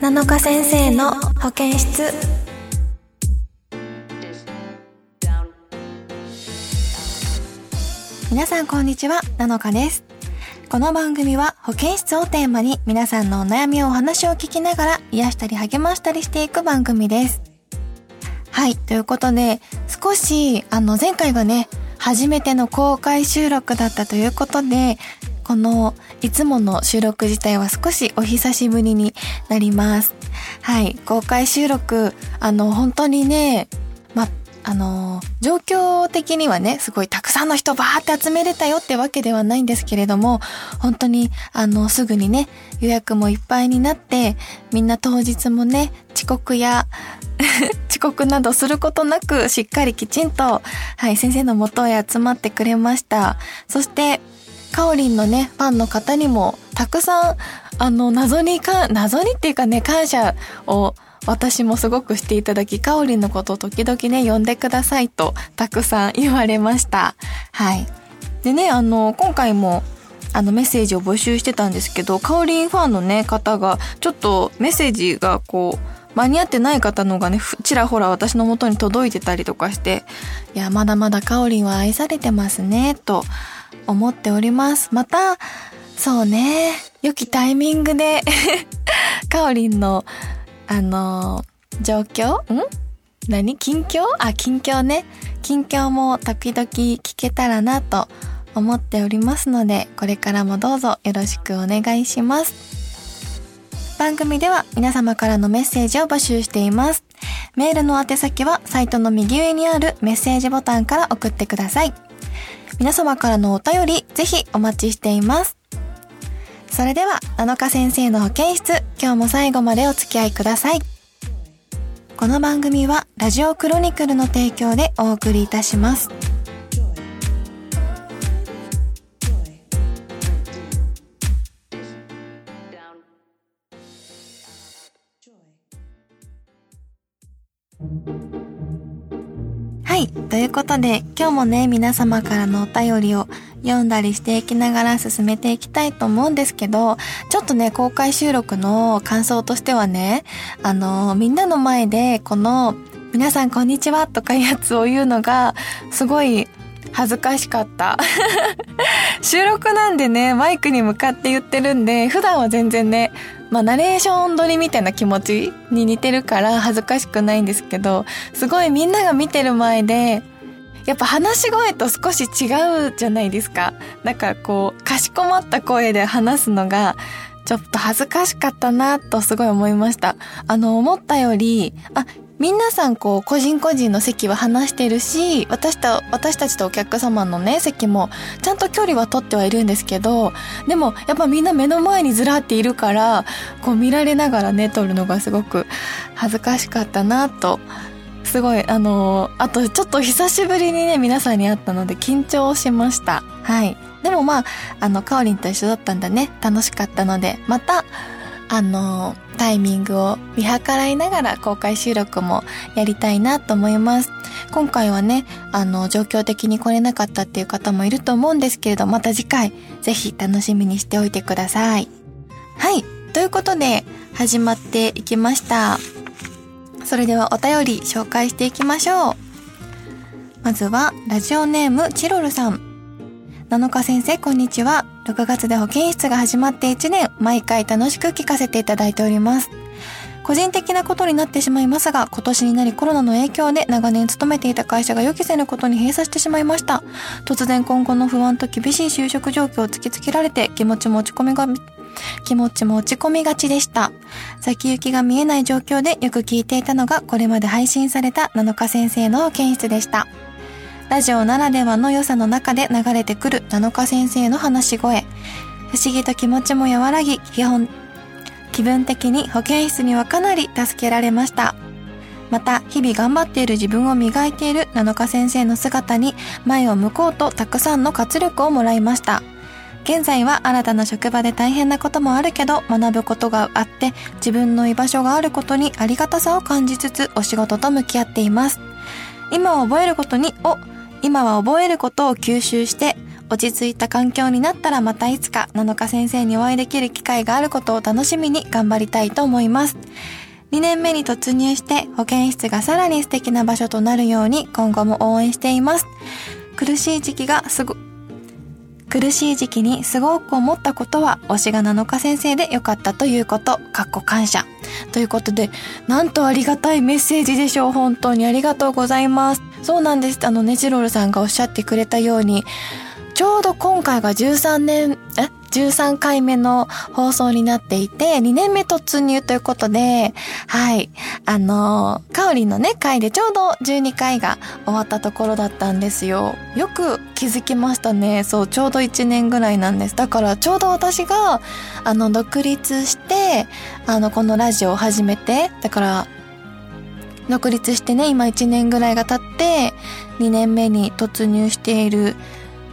7日先生の保健室。皆さんこんにちは7日です。この番組は保健室をテーマに皆さんのお悩みをお話を聞きながら癒したり励ましたりしていく番組です。はいということで少しあの前回がね初めての公開収録だったということでこのいつもの収録自体は少しお久しぶりになります。はい、公開収録、あの、本当にね、ま、あの、状況的にはね、すごいたくさんの人バーって集めれたよってわけではないんですけれども、本当に、あの、すぐにね、予約もいっぱいになって、みんな当日もね、遅刻や 遅刻などすることなく、しっかりきちんと、はい、先生の元へ集まってくれました。そして、かおりんのね、ファンの方にも、たくさん、あの、謎にか、謎にっていうかね、感謝を、私もすごくしていただき、かおりんのことを時々ね、呼んでくださいと、たくさん言われました。はい。でね、あの、今回も、あのメッセージを募集してたんですけど、かおりんファンのね、方が、ちょっとメッセージがこう、間に合ってない方のがね、ちらほら私の元に届いてたりとかして、いや、まだまだかおりんは愛されてますね、と思っております。また、そうね、良きタイミングでかおりんの、あの状況？ん？何？近況？あ、近況ね。近況も時々聞けたらなと思っておりますので、これからもどうぞよろしくお願いします。番組では皆様からのメッセージを募集しています。メールの宛先はサイトの右上にあるメッセージボタンから送ってください。皆様からのお便り、ぜひお待ちしています。それでは、7日先生の保健室、今日も最後までお付き合いください。この番組は、ラジオクロニクルの提供でお送りいたします。はい。ということで、今日もね、皆様からのお便りを読んだりしていきながら進めていきたいと思うんですけど、ちょっとね、公開収録の感想としてはね、あの、みんなの前で、この、皆さんこんにちはとかいうやつを言うのが、すごい恥ずかしかった。収録なんでね、マイクに向かって言ってるんで、普段は全然ね、まあ、ナレーション撮りみたいな気持ちに似てるから恥ずかしくないんですけど、すごいみんなが見てる前で、やっぱ話し声と少し違うじゃないですか。なんかこう、かしこまった声で話すのが、ちょっと恥ずかしかったなとすごい思いました。あの、思ったより、あ、皆さんこう個人個人の席は話してるし、私と、私たちとお客様のね、席もちゃんと距離は取ってはいるんですけど、でもやっぱみんな目の前にずらっているから、こう見られながらね、撮るのがすごく恥ずかしかったなと。すごい、あのー、あとちょっと久しぶりにね、皆さんに会ったので緊張しました。はい。でもまあ、あの、かおりんと一緒だったんだね。楽しかったので、また、あの、タイミングを見計らいながら公開収録もやりたいなと思います。今回はね、あの、状況的に来れなかったっていう方もいると思うんですけれど、また次回、ぜひ楽しみにしておいてください。はい。ということで、始まっていきました。それではお便り紹介していきましょう。まずは、ラジオネームチロルさん。7日先生、こんにちは。6月で保健室が始まって1年、毎回楽しく聞かせていただいております。個人的なことになってしまいますが、今年になりコロナの影響で長年勤めていた会社が予期せぬことに閉鎖してしまいました。突然今後の不安と厳しい就職状況を突きつけられて気持ちも落ち込みが、気持ちも落ち込みがちでした。先行きが見えない状況でよく聞いていたのがこれまで配信された7日先生の保健室でした。ラジオならではの良さの中で流れてくる7日先生の話し声。不思議と気持ちも和らぎ、基本、気分的に保健室にはかなり助けられました。また、日々頑張っている自分を磨いている7日先生の姿に前を向こうとたくさんの活力をもらいました。現在は新たな職場で大変なこともあるけど学ぶことがあって自分の居場所があることにありがたさを感じつつお仕事と向き合っています。今覚えることに、お、今は覚えることを吸収して落ち着いた環境になったらまたいつか7日先生にお会いできる機会があることを楽しみに頑張りたいと思います。2年目に突入して保健室がさらに素敵な場所となるように今後も応援しています。苦しい時期がすご、苦しい時期にすごく思ったことは推しが7日先生でよかったということ、かっこ感謝。ということで、なんとありがたいメッセージでしょう。本当にありがとうございます。そうなんです。あの、ネチロールさんがおっしゃってくれたように、ちょうど今回が13年、え？13回目の放送になっていて、2年目突入ということで、はい。あの、カオリのね、回でちょうど12回が終わったところだったんですよ。よく気づきましたね。そう、ちょうど1年ぐらいなんです。だからちょうど私が、あの、独立して、あの、このラジオを始めて、だから、独立してね、今1年ぐらいが経って、2年目に突入している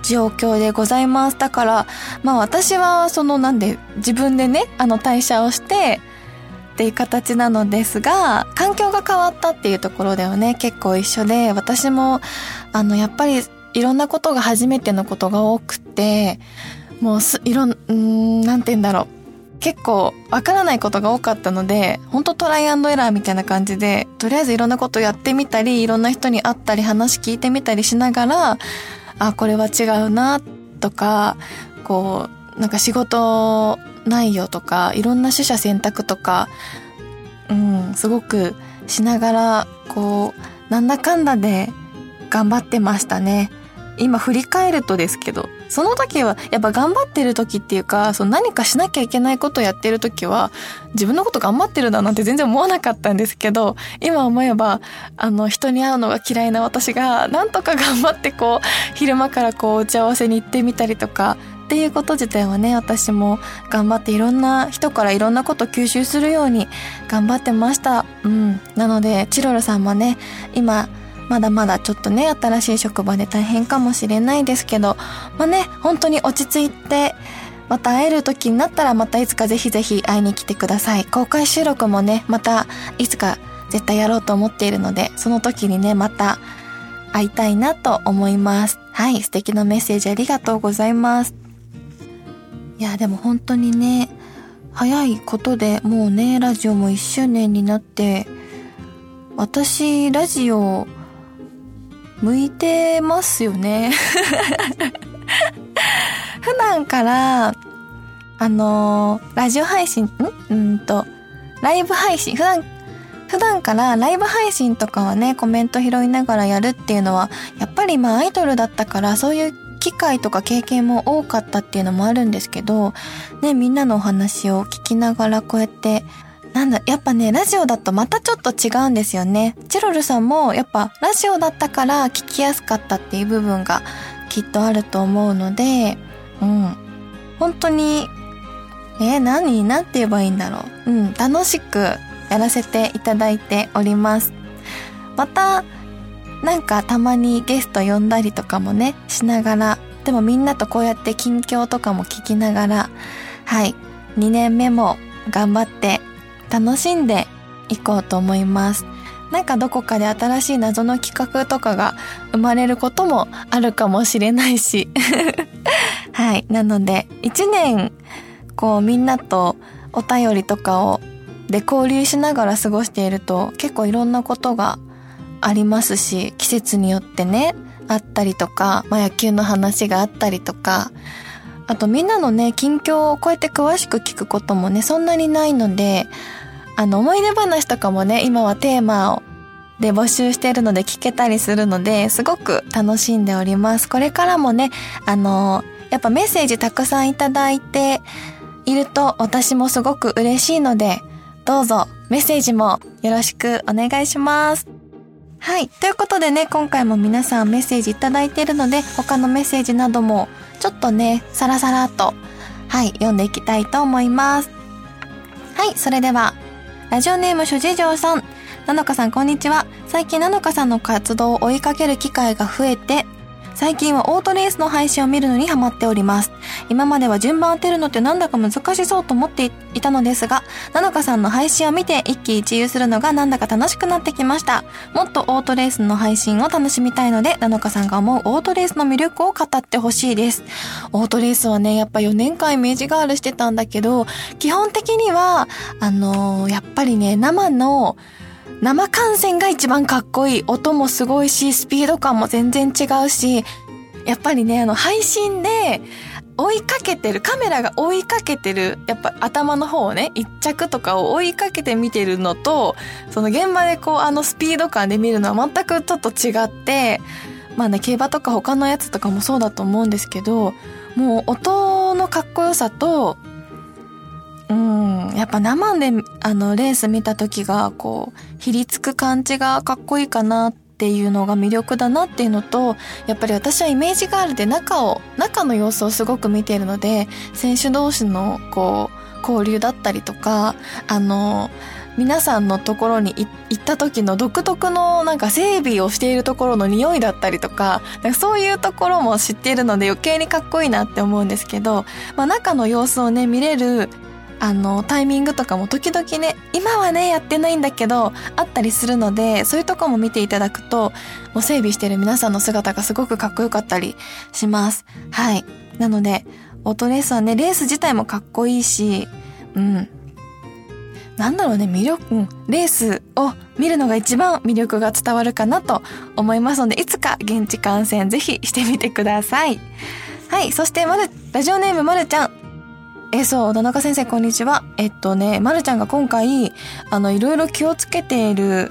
状況でございます。だから、まあ私はそのなんで自分でね、あの退社をして、っていう形なのですが、環境が変わったっていうところではね、結構一緒で、私も、あの、やっぱりいろんなことが初めてのことが多くて、もうす、いろん、んなんて言うんだろう。結構わからないことが多かったので、ほんとトライアンドエラーみたいな感じで、とりあえずいろんなことやってみたり、いろんな人に会ったり話聞いてみたりしながら、あ、これは違うな、とか、こう、なんか仕事内容とか、いろんな取捨選択とか、うん、すごくしながら、こう、なんだかんだで頑張ってましたね。今振り返るとですけど、その時は、やっぱ頑張ってる時っていうか、その何かしなきゃいけないことをやってる時は、自分のこと頑張ってるだなんて全然思わなかったんですけど、今思えば、あの、人に会うのが嫌いな私が、なんとか頑張ってこう、昼間からこう、打ち合わせに行ってみたりとか、っていうこと自体はね、私も頑張っていろんな人からいろんなこと吸収するように頑張ってました。うん。なので、チロルさんもね、今、まだまだちょっとね、新しい職場で大変かもしれないですけど、まあね、本当に落ち着いて、また会える時になったらまたいつかぜひぜひ会いに来てください。公開収録もね、またいつか絶対やろうと思っているので、その時にね、また会いたいなと思います。はい、素敵なメッセージありがとうございます。いや、でも本当にね、早いことでもうね、ラジオも1周年になって、私、ラジオ向いてますよね。普段から、あの、ラジオ配信、ん？うんと、ライブ配信、普段、普段からライブ配信とかはね、コメント拾いながらやるっていうのは、やっぱりまあアイドルだったから、そういう機会とか経験も多かったっていうのもあるんですけど、ね、みんなのお話を聞きながらこうやってなんだ、やっぱね、ラジオだとまたちょっと違うんですよね。チロルさんもやっぱラジオだったから聞きやすかったっていう部分がきっとあると思うので、うん。本当に、えー、何？なんて言えばいいんだろう。うん、楽しくやらせていただいております。また、なんかたまにゲスト呼んだりとかもね、しながら、でもみんなとこうやって近況とかも聞きながら、はい、2年目も頑張って楽しんでいこうと思います。なんかどこかで新しい謎の企画とかが生まれることもあるかもしれないし。はい。なので、一年、こうみんなとお便りとかをで交流しながら過ごしていると結構いろんなことがありますし、季節によってね、あったりとか、まあ野球の話があったりとか、あとみんなのね、近況をこうやって詳しく聞くこともね、そんなにないので、あの、思い出話とかもね、今はテーマをで募集しているので聞けたりするので、すごく楽しんでおります。これからもね、あの、やっぱメッセージたくさんいただいていると私もすごく嬉しいので、どうぞメッセージもよろしくお願いします。はい。ということでね、今回も皆さんメッセージいただいているので、他のメッセージなどもちょっとね、さらさらと、はい、読んでいきたいと思います。はい、それでは、ラジオネーム諸事情さん。なのかさんこんにちは。最近なのかさんの活動を追いかける機会が増えて、最近はオートレースの配信を見るのにハマっております。今までは順番当てるのってなんだか難しそうと思っていたのですが、なのかさんの配信を見て一喜一憂するのがなんだか楽しくなってきました。もっとオートレースの配信を楽しみたいので、なのかさんが思うオートレースの魅力を語ってほしいです。オートレースはね、やっぱ4年間イメージガールしてたんだけど、基本的には、あのー、やっぱりね、生の、生観戦が一番かっこいい。音もすごいし、スピード感も全然違うし、やっぱりね、あの、配信で、追いかけてる、カメラが追いかけてる、やっぱ頭の方をね、一着とかを追いかけて見てるのと、その現場でこう、あのスピード感で見るのは全くちょっと違って、まあね、競馬とか他のやつとかもそうだと思うんですけど、もう音のかっこよさと、うん、やっぱ生であのレース見た時がこう、ひりつく感じがかっこいいかなっていうのが魅力だなっていうのと、やっぱり私はイメージガールで中を、中の様子をすごく見ているので、選手同士のこう、交流だったりとか、あの、皆さんのところに行った時の独特のなんか整備をしているところの匂いだったりとか、かそういうところも知っているので余計にかっこいいなって思うんですけど、まあ中の様子をね、見れるあの、タイミングとかも時々ね、今はね、やってないんだけど、あったりするので、そういうとこも見ていただくと、もう整備してる皆さんの姿がすごくかっこよかったりします。はい。なので、オートレースはね、レース自体もかっこいいし、うん。なんだろうね、魅力、うん、レースを見るのが一番魅力が伝わるかなと思いますので、いつか現地観戦ぜひしてみてください。はい。そして、まる、ラジオネームまるちゃん。えそう、田中先生、こんにちは。えっとね、まるちゃんが今回、あの、いろいろ気をつけている、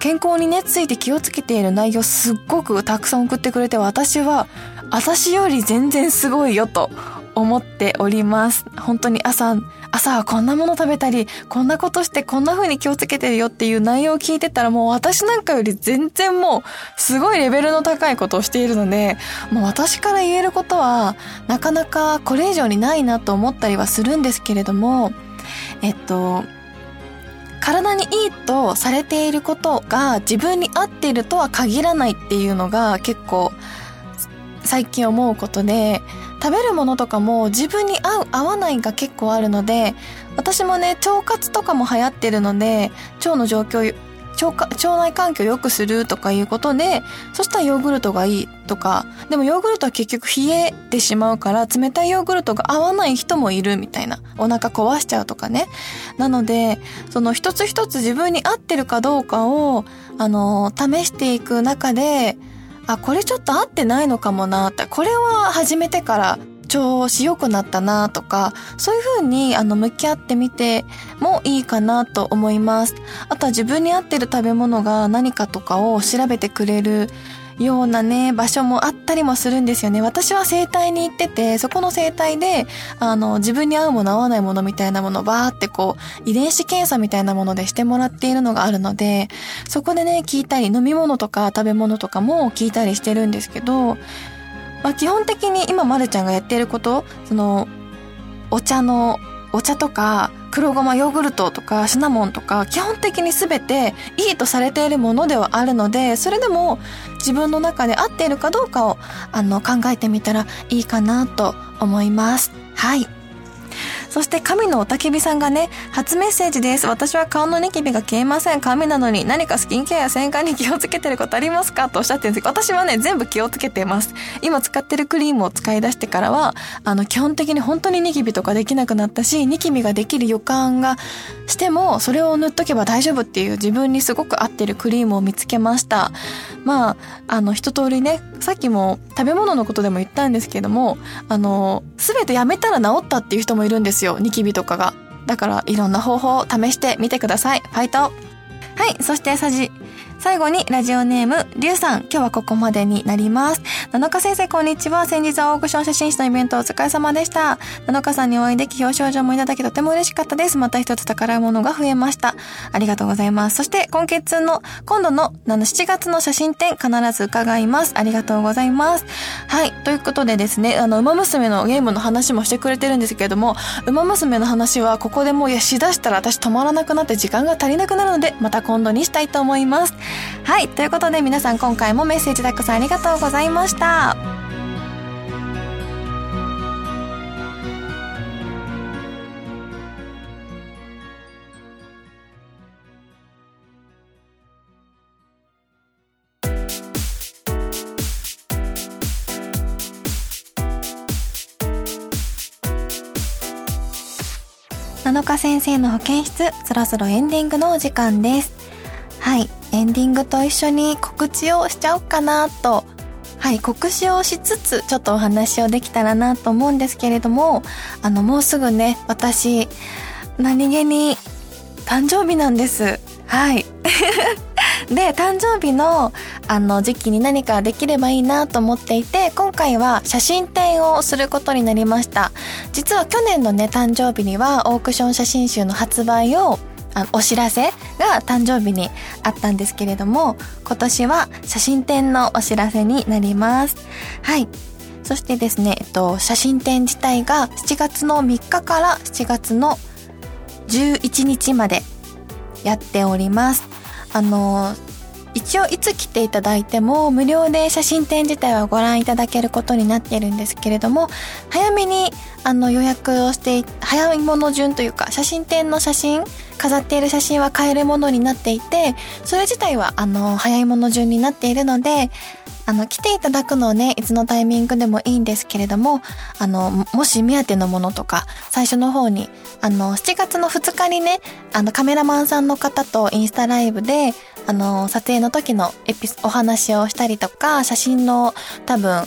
健康にね、ついて気をつけている内容すっごくたくさん送ってくれて、私は、私より全然すごいよと思っております。本当に朝、朝はこんなもの食べたり、こんなことしてこんな風に気をつけてるよっていう内容を聞いてたらもう私なんかより全然もうすごいレベルの高いことをしているので、もう私から言えることはなかなかこれ以上にないなと思ったりはするんですけれども、えっと、体にいいとされていることが自分に合っているとは限らないっていうのが結構最近思うことで、食べるものとかも自分に合う合わないが結構あるので私もね腸活とかも流行ってるので腸の状況腸腸内環境を良くするとかいうことでそしたらヨーグルトがいいとかでもヨーグルトは結局冷えてしまうから冷たいヨーグルトが合わない人もいるみたいなお腹壊しちゃうとかね。なのでその一つ一つ自分に合ってるかどうかをあの試していく中であ、これちょっと合ってないのかもなって、これは始めてから調子良くなったなとか、そういう風にあの向き合ってみてもいいかなと思います。あとは自分に合ってる食べ物が何かとかを調べてくれるようなね、場所もあったりもするんですよね。私は生態に行ってて、そこの生態で、あの、自分に合うもの合わないものみたいなものをバーってこう、遺伝子検査みたいなものでしてもらっているのがあるので、そこでね、聞いたり、飲み物とか食べ物とかも聞いたりしてるんですけど、まあ基本的に今まるちゃんがやっていること、その、お茶の、お茶とか、黒ごまヨーグルトとかシナモンとか基本的に全ていいとされているものではあるのでそれでも自分の中で合っているかどうかをあの考えてみたらいいかなと思います。はい。そして神のおたけびさんがね、初メッセージです。私は顔のニキビが消えません。髪なのに何かスキンケアや洗顔に気をつけてることありますか？とおっしゃってるんですけど、私はね、全部気をつけてます。今使ってるクリームを使い出してからは、あの、基本的に本当にニキビとかできなくなったし、ニキビができる予感がしても、それを塗っとけば大丈夫っていう自分にすごく合ってるクリームを見つけました。まあ、あの、一通りね、さっきも食べ物のことでも言ったんですけども、あの、すべてやめたら治ったっていう人もいるんですですよ。ニキビとかが。だからいろんな方法を試してみてください。ファイトはい、そしてさじ、最後にラジオネーム、りゅうさん、今日はここまでになります。七日先生、こんにちは。先日はオークション写真誌のイベントお疲れ様でした。七日さんにお会いでき表彰状もいただきとても嬉しかったです。また一つ宝物が増えました。ありがとうございます。そして今月の、今度のあの7月の写真展必ず伺います。ありがとうございます。はい。ということでですね、あの、馬娘のゲームの話もしてくれてるんですけれども、馬娘の話はここでもういやしだしたら私止まらなくなって時間が足りなくなるので、また今度にしたいと思います。はい、ということで皆さん今回もメッセージたくさんありがとうございました。7日先生の保健室そろそろエンディングのお時間ですはいエンディングと一緒に告知をしちゃおうかなと。はい告知をしつつちょっとお話をできたらなと思うんですけれどもあのもうすぐね私何気に誕生日なんです。はい。で誕生日のあの時期に何かできればいいなと思っていて今回は写真展をすることになりました。実は去年のね誕生日にはオークション写真集の発売をあのお知らせが誕生日にあったんですけれども今年は写真展のお知らせになります。はい。そしてですね、えっと、写真展自体が7月の3日から7月の11日までやっております。あの一応いつ来ていただいても無料で写真展自体はご覧いただけることになっているんですけれども早めにあの予約をして早いもの順というか写真展の写真飾っている写真は買えるものになっていてそれ自体はあの早いもの順になっているのであの、来ていただくのをね、いつのタイミングでもいいんですけれども、あの、もし目当てのものとか、最初の方に、あの、7月の2日にね、あの、カメラマンさんの方とインスタライブで、あの、撮影の時のエピお話をしたりとか、写真の多分、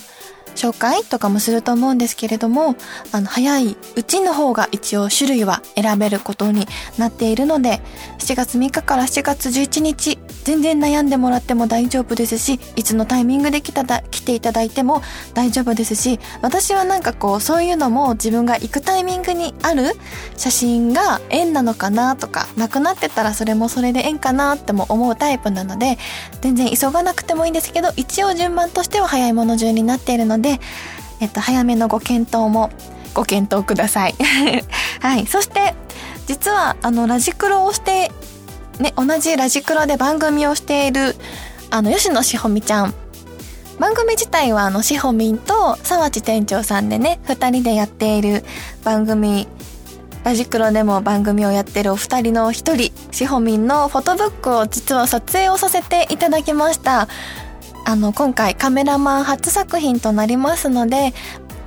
紹介とかもすると思うんですけれども、あの、早いうちの方が一応種類は選べることになっているので、7月3日から7月11日、全然悩んでもらっても大丈夫ですし、いつのタイミングで来ただ、来ていただいても大丈夫ですし、私はなんかこう、そういうのも自分が行くタイミングにある写真が縁なのかなとか、なくなってたらそれもそれで縁かなっても思うタイプなので、全然急がなくてもいいんですけど、一応順番としては早いもの順になっているので、えっと、早めのご検討もご検討ください。はい。そして、実は、あの、ラジクロをしてね、同じラジクロで番組をしている、あの、吉野しほみちゃん。番組自体は、あの、しほみんと沢地店長さんでね、二人でやっている番組、ラジクロでも番組をやってるお二人の一人、しほみんのフォトブックを実は撮影をさせていただきました。あの、今回カメラマン初作品となりますので、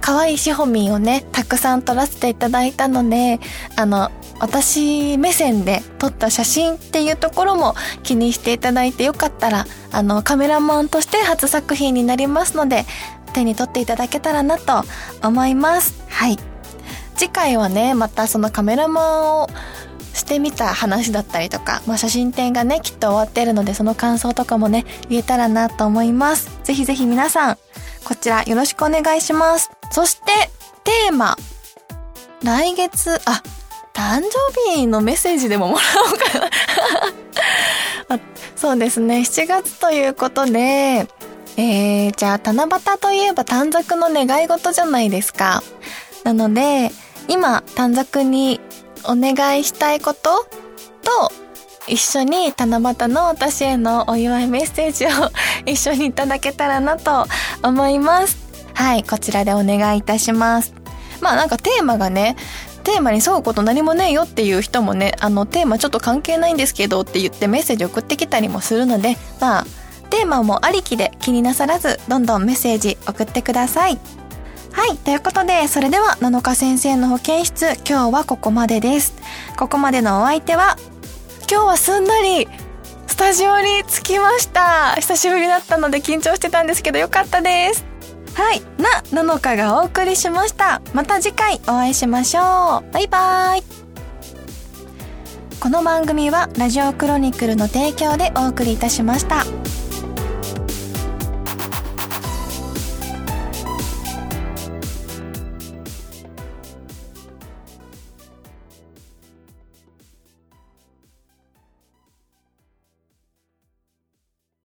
可愛いしほみんをね、たくさん撮らせていただいたので、あの、私目線で撮った写真っていうところも気にしていただいてよかったら、あの、カメラマンとして初作品になりますので、手に取っていただけたらなと思います。はい。次回はね、またそのカメラマンをしてみた話だったりとか、まあ、写真展がね、きっと終わってるので、その感想とかもね、言えたらなと思います。ぜひぜひ皆さん、こちらよろしくお願いします。そして、テーマ。来月、あ、誕生日のメッセージでももらおうかな そうですね、7月ということで、えー、じゃあ七夕といえば短冊の願い事じゃないですか。なので、今短冊にお願いしたいこと？と、一緒に七夕の私へのお祝いメッセージを 一緒にいただけたらなと思います。はい、こちらでお願いいたします。まあなんかテーマがね、テーマに沿うこと何もねえよっていう人もね、あのテーマちょっと関係ないんですけどって言ってメッセージ送ってきたりもするので、まあ、テーマもありきで気になさらず、どんどんメッセージ送ってください。はい。ということで、それでは、7日先生の保健室、今日はここまでです。ここまでのお相手は、今日はすんなり、スタジオに着きました。久しぶりだったので緊張してたんですけど、よかったです。はい。な、なのかがお送りしました。また次回お会いしましょう。バイバーイ。この番組はラジオクロニクルの提供でお送りいたしました。